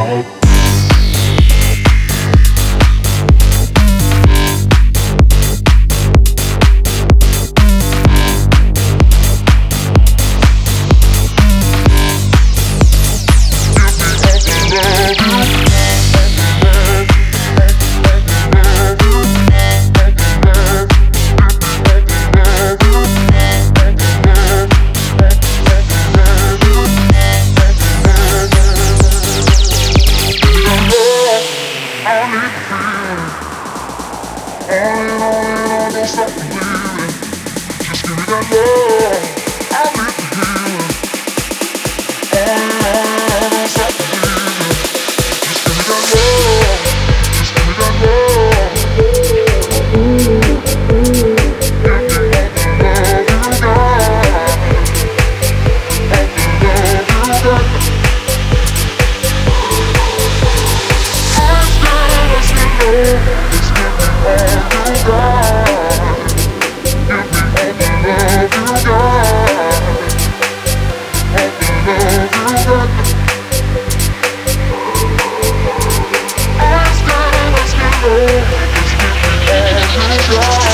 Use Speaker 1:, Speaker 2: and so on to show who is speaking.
Speaker 1: Oh. stop. Just give me that love. I need the healing. Oh, stop believing. Just give me that love. Just give me that love. Let me make you love again. Let me love you back. First love as. floor.